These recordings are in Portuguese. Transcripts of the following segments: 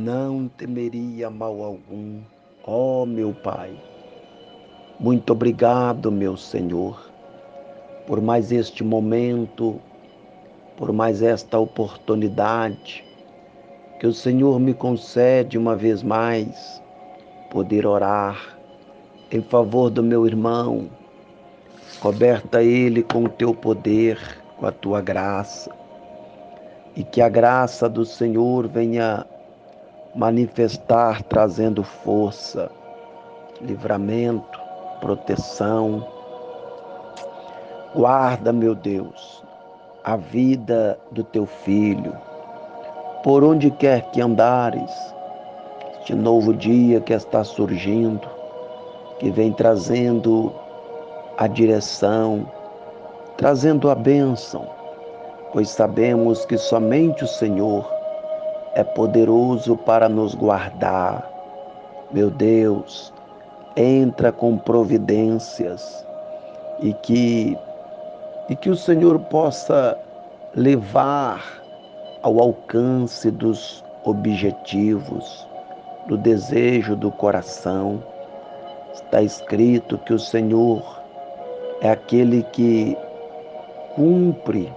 não temeria mal algum, ó meu Pai. Muito obrigado, meu Senhor, por mais este momento, por mais esta oportunidade que o Senhor me concede uma vez mais poder orar em favor do meu irmão, coberta ele com o teu poder, com a tua graça, e que a graça do Senhor venha manifestar trazendo força, livramento, proteção. Guarda, meu Deus, a vida do teu filho, por onde quer que andares, este novo dia que está surgindo, que vem trazendo a direção, trazendo a bênção, pois sabemos que somente o Senhor é poderoso para nos guardar. Meu Deus, entra com providências e que e que o Senhor possa levar ao alcance dos objetivos, do desejo do coração. Está escrito que o Senhor é aquele que cumpre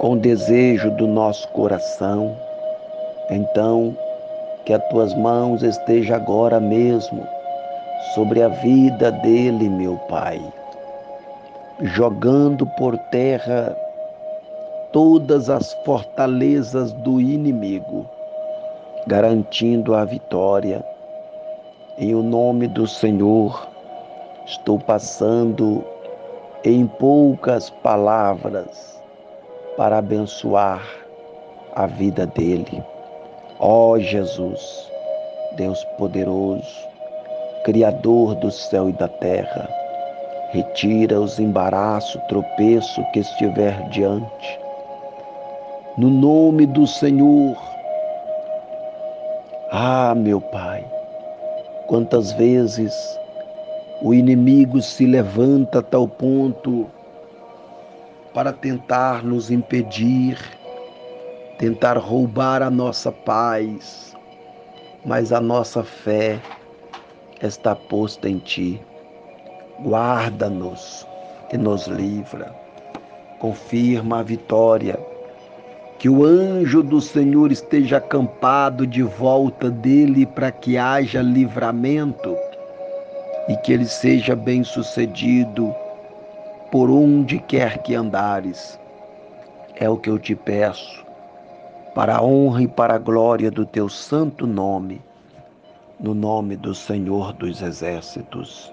com o desejo do nosso coração. Então, que as tuas mãos estejam agora mesmo sobre a vida dele, meu Pai, jogando por terra todas as fortalezas do inimigo, garantindo a vitória. Em o nome do Senhor, estou passando em poucas palavras para abençoar a vida dele. Ó oh, Jesus, Deus poderoso, Criador do céu e da terra, retira os embaraços, tropeço que estiver diante. No nome do Senhor. Ah, meu Pai, quantas vezes o inimigo se levanta a tal ponto para tentar nos impedir, tentar roubar a nossa paz, mas a nossa fé está posta em Ti. Guarda-nos e nos livra. Confirma a vitória. Que o anjo do Senhor esteja acampado de volta dele para que haja livramento e que ele seja bem-sucedido por onde quer que andares. É o que eu te peço, para a honra e para a glória do teu santo nome, no nome do Senhor dos Exércitos.